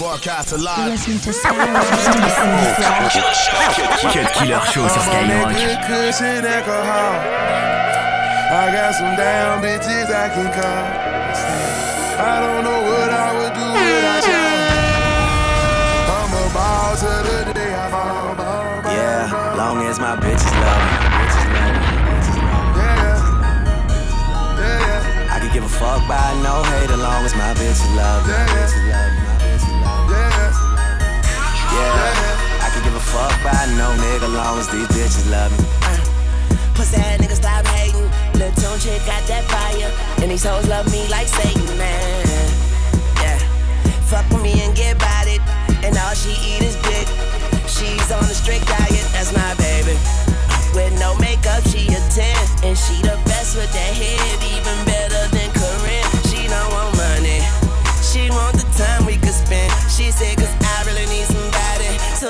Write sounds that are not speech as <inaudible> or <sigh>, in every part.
Broadcast alive. You're listening to Skyrock. Cut Killer Show sur Skyrock. Good cushion alcohol. I got some damn bitches I can call. I don't know what I would do without you. I'm a ball to the day I fall. Ball, ball, Yeah, long as my bitches love me. Bitches love me. Bitches love me. Yeah, yeah, yeah, I could give a fuck by no hate as long as my bitches love me. Yeah. I could give a fuck by no nigga long as these bitches love me. Uh, pussy ass nigga stop hating. Lil' Tunechi got that fire. And these hoes love me like Satan, man. Yeah. Fuck with me and get about it. And all she eat is dick. She's on a strict diet, that's my baby. With no makeup,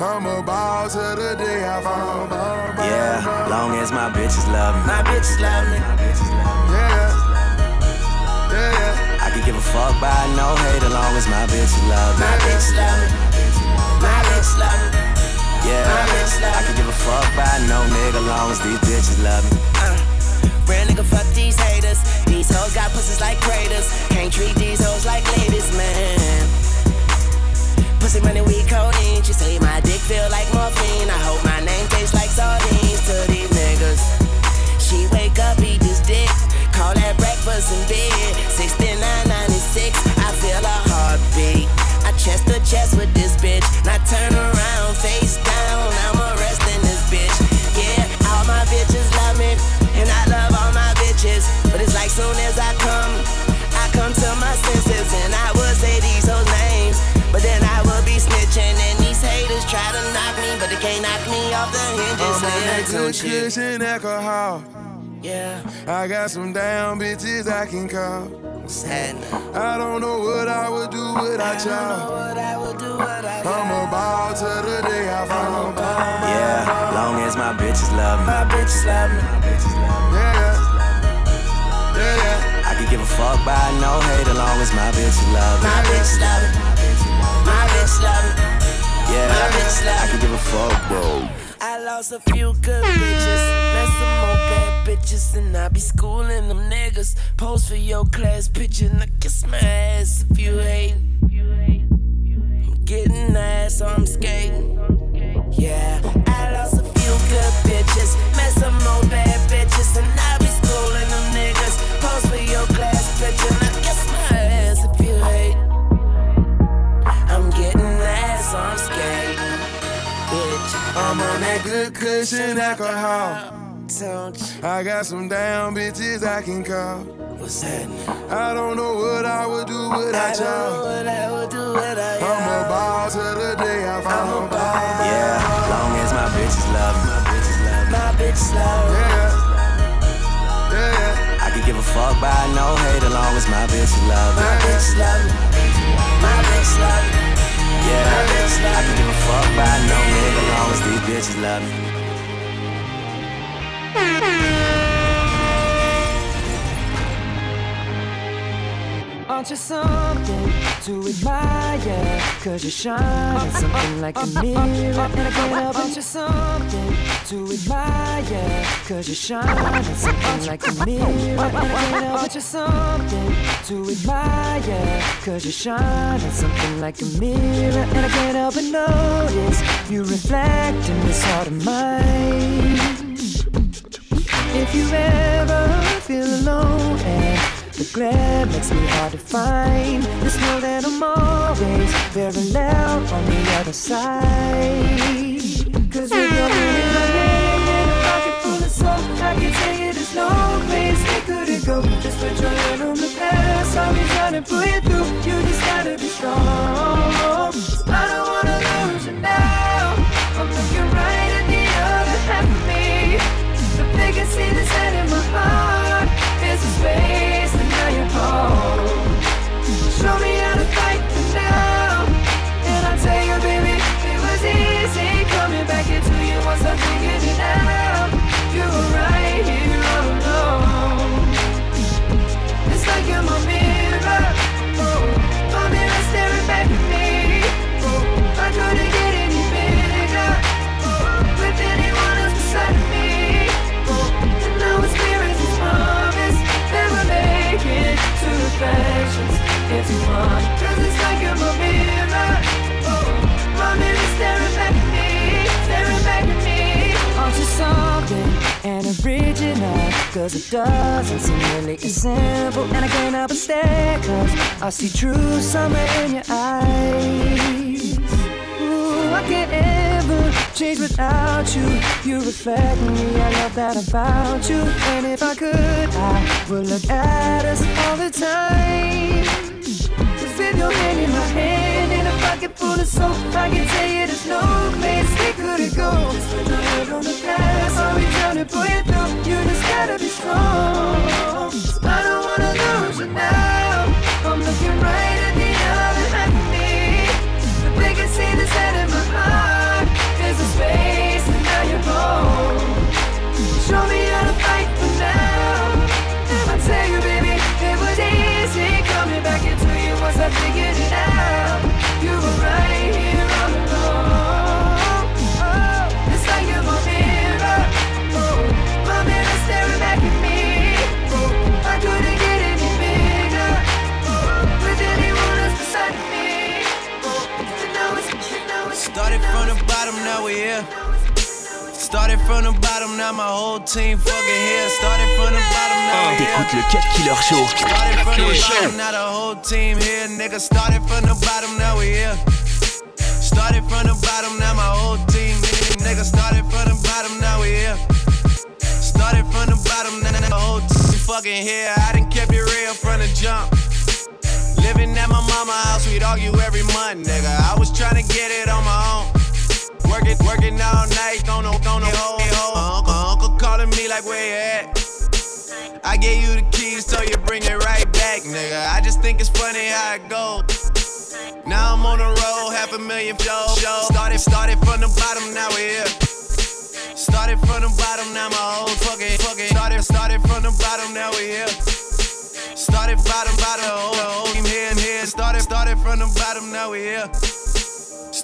I'm a ball to the day I fall. Ball, ball, Yeah, long as my bitches love me. My bitches love me. My bitches love me. Yeah, yeah, yeah. I can give a fuck by no hate as long as my bitches love me. My bitches love me. My bitches love me. Yeah, I can give a fuck by no nigga long as these bitches love me. Uh, real nigga, fuck these haters. These hoes got pussies like craters. Can't treat these hoes like ladies, man. Pussy money, we codeine. She say my dick feel like morphine. I hope my name tastes like sardines to these niggas. She wake up, eat this dick. Call that breakfast in bed. 6996, I feel a heartbeat. I chest to chest with this bitch. Good shit. alcohol. Yeah, I got some damn bitches I can call. sad. I don't know what I would do without y'all. I would do, what I I'm a ball to the day I fall. Yeah, long as my bitches love me. My bitches love me. My bitches love me. Yeah, yeah, yeah. I could give a fuck by no hate as long as my bitches love me. My bitches love me. My bitches love me. Yeah, My bitches love I could give a fuck, bro. Lost a few good bitches, met some more bad bitches, and I be schooling them niggas. Pose for your class picture, and I kiss my ass if you hate. I'm getting ass, so I'm skating. Yeah, good alcohol. don't? I got some damn bitches I can call. What's happening? I don't know what I would do I without y'all. what I would do without I'm a you. ball to the day I fall. Yeah, long as my bitches love me. My bitches love me. My bitch slow. Yeah, yeah, yeah. I could give a fuck by no hate as long as my bitches love me. My bitch love me. My bitch love me. Yeah, I could give a fuck by no nigga as long as these bitches love me. Aren't you something to admire? Cause you shine something like a mirror And I can't help Aren't you something to admire? Cause you shine something like a mirror And I can't help Aren't you something to admire? Cause you shine something like a mirror And I can't help but notice You reflect in this heart of mine if you ever feel alone and the glare makes me hard to find, just know that I'm always very loud on the other side. Cause with your hand in my hand and a pocket full of soap, I can tell you there's no place we couldn't go. Just put your hand on the past, I'll be trying to pull you through. You Cause it doesn't seem really as simple. And I can't help but stare, cause I see true summer in your eyes. Ooh, I can't ever change without you. You reflect me, I love that about you. And if I could, I would look at us all the time. With your hand in my hand and a pocket full of soap, I can tell you there's no place we couldn't go. Just put your head on the past, I'll be trying to from the bottom, now my whole team fucking here. Started from the bottom, now ah, we here. T'écoutes le Cut Killer Show. Started from the bottom, now the whole team here. Nigga, started from the bottom, now we here. Started from the bottom, now my whole team. Nigga, started from the bottom, now we here. Started from the bottom, now the whole team fucking here. I done kept it real from the jump. Living at my mama house, we'd argue every month, nigga. I was trying to get it on my own. Working, working all night, on no, on hoe, hoe. Uncle, uncle calling me like, where you at? I gave you the keys, so you bring it right back, nigga. I just think it's funny how it go. Now I'm on the road, half a million shows. Started, started from the bottom, now we're here. Started from the bottom, now my whole fucking, fucking. Started, started from the bottom, now we're here. Started bottom, bottom, whole team here here. Started, started from the bottom, now we're here.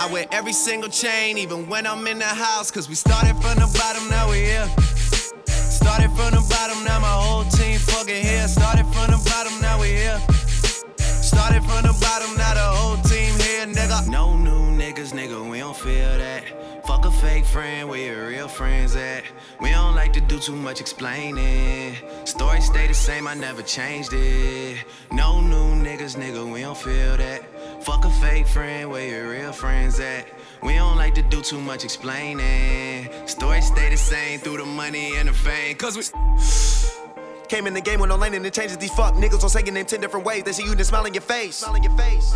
I wear every single chain, even when I'm in the house. Cause we started from the bottom, now we here. Started from the bottom, now my whole team fucking here. Started from the bottom, now we here. Started from the bottom, now the whole team here, nigga. No new niggas, nigga, we don't feel that. Fuck a fake friend, where your real friends at? We don't like to do too much explaining. Story stay the same, I never changed it. No new niggas, nigga, we don't feel that. Fuck a fake friend, where your real friends at? We don't like to do too much explaining. Story stay the same through the money and the fame. Cause we. <sighs> Came in the game with no lane and it changes these fuck niggas on saying name 10 different ways. They see you then smile in your face. Smile in your face.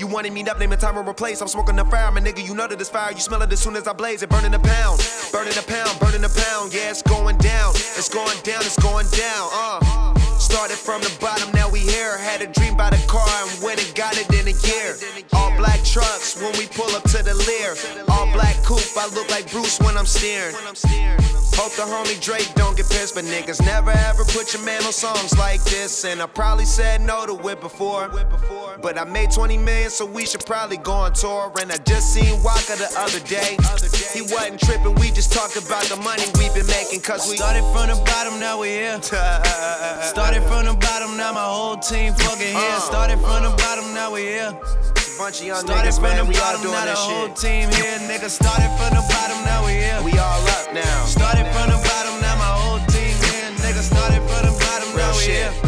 You wanted me up, name a time and replace. I'm smoking the fire, my nigga. You know that this fire. You smell it as soon as I blaze it. Burning a pound, burning a pound, burning a pound. Yeah, it's going down. It's going down, it's going down. Uh. Started from the bottom, now we here. Had a dream about a car and went and got it in a year. All black trucks when we pull up to the Lear. All black coupe, I look like Bruce when I'm steering. Hope the homie Drake don't get pissed, but niggas never ever put your man on songs like this. And I probably said no to it before. But I made 20 million, so we should probably go on tour. And I just seen Waka the other day. He wasn't tripping, we just talked about the money we've been making, cause we Started from the bottom, now we here. <laughs> Started from the bottom, now my whole team fucking here. Uh. Started from the bottom, now we here. bunch of young Started niggas, from man. the We all bottom, doing now the this whole team here. Nigga, started from the bottom, now we here. We all up now. Started from the bottom, now my whole team here. Nigga, started from the bottom, now we shit. here.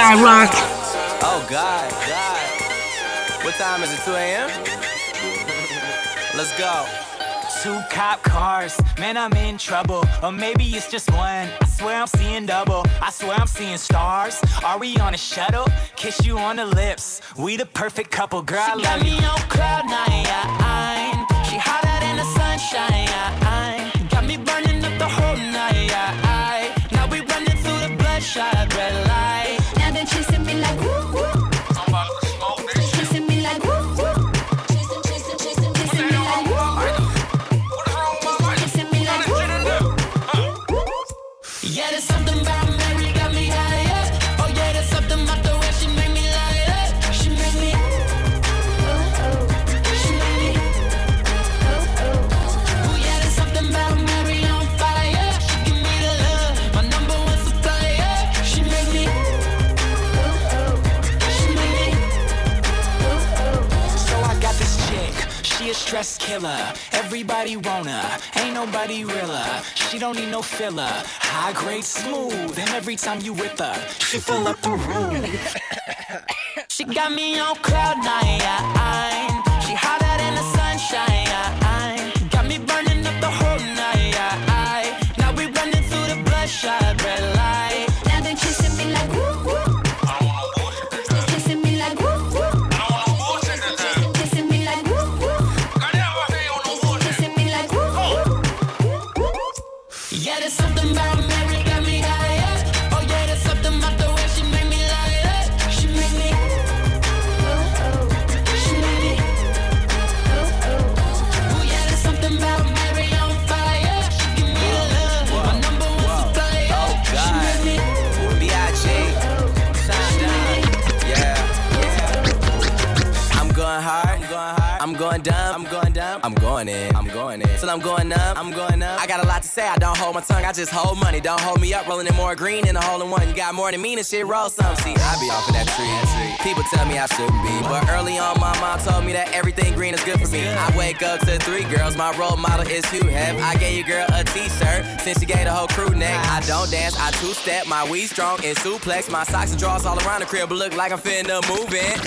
Skyrock. Oh God, God. What time is it? 2 a.m. <laughs> Let's go. Two cop cars, man, I'm in trouble. Or maybe it's just one. I swear I'm seeing double. I swear I'm seeing stars. Are we on a shuttle? Kiss you on the lips. We the perfect couple, girl. She I love got you. me on cloud nine. She hotter than the sunshine. Killer. Everybody her, ain't nobody realer. She don't need no filler, high grade smooth. And every time you with her, she fill up the room. she got me on cloud nine. Yeah, there's something about Mary got me higher. Oh yeah, there's something about the way she make me lighter. She make me, she make me. Oh yeah, there's something about Mary on fire. She give me the love, my number one supplier. Oh She make me, B.I.G. Oh, oh. Sign. Yeah. I'm going hard. I'm going hard. I'm going dumb. I'm going dumb. I'm going in. I'm going in. Till I'm going up. I'm going up. I got a lot say. I don't hold my tongue. I just hold money. Don't hold me up. Rolling in more green in a hole in one. You got more than me and shit. Roll some. See, I be off of that tree. People tell me I shouldn't be. But early on, my mom told me that everything green is good for me. I wake up to three girls. My role model is Hugh Hef. I gave your girl a t-shirt. Since she gave the whole crew neck. I don't dance. I two-step. My weed strong and suplex. My socks and drawers all around the crib. But look like I'm finna move in.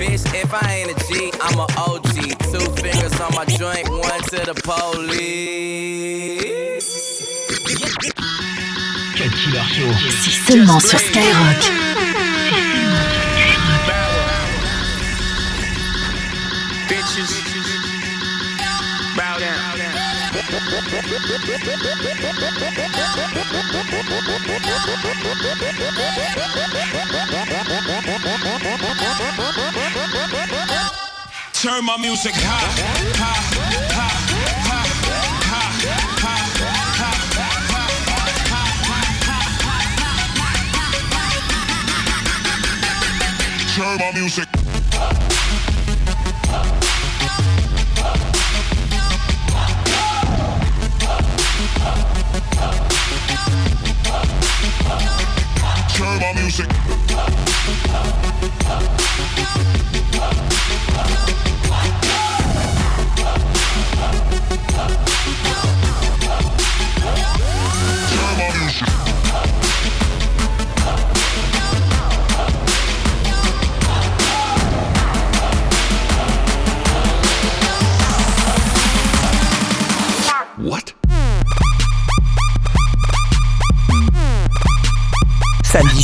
Bitch, if I ain't a G, I'm a OG. Two fingers on my joint, one to the police. Cut Killer Show. C'est seulement sur Skyrock. Bitches. Bow down. Turn my music high, high, high, high, high, high, high, high. Turbo music. Turbo music.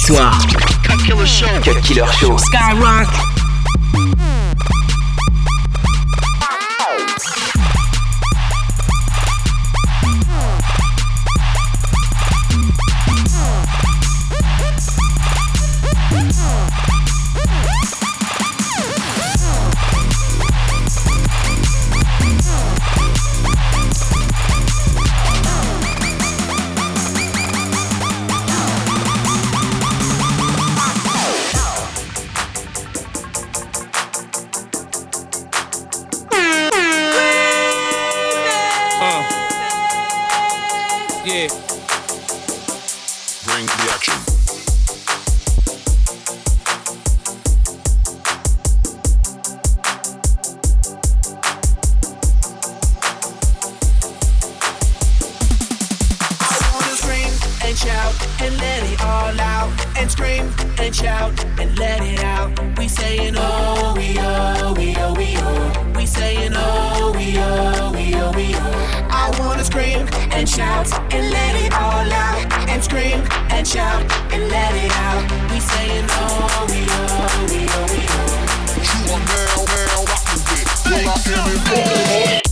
Soir. Cut Killer Show. Cut Killer Show. Skyrock. And let it all out. And scream and shout and let it out. We saying oh, we oh, we oh, we oh. We saying oh, we oh, we oh, we oh. I wanna scream and shout and let it all out. And scream and shout and let it out. We saying oh, we oh, we oh, we oh. You are now, now rocking with Pull out them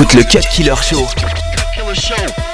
T'écoutes le Cut Killer Show. Killer Show.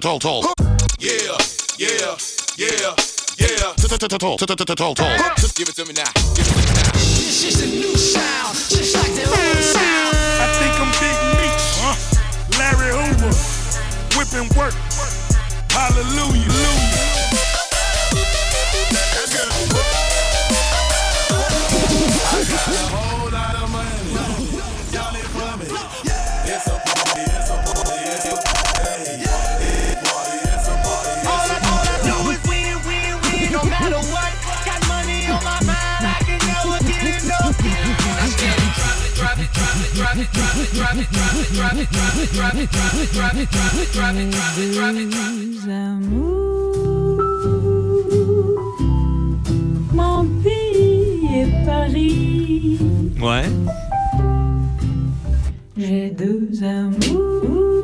the tall tall. Yeah, yeah, yeah, yeah. Tall, tall, tall. Give it to me now. Give it to me now. This is a new sound, just like the old sound. I think I'm Big Meech, huh? Larry Hoover, whipping work. Hallelujah, Hallelujah. I Des amours, mon pays est Paris. Ouais. J'ai deux amours.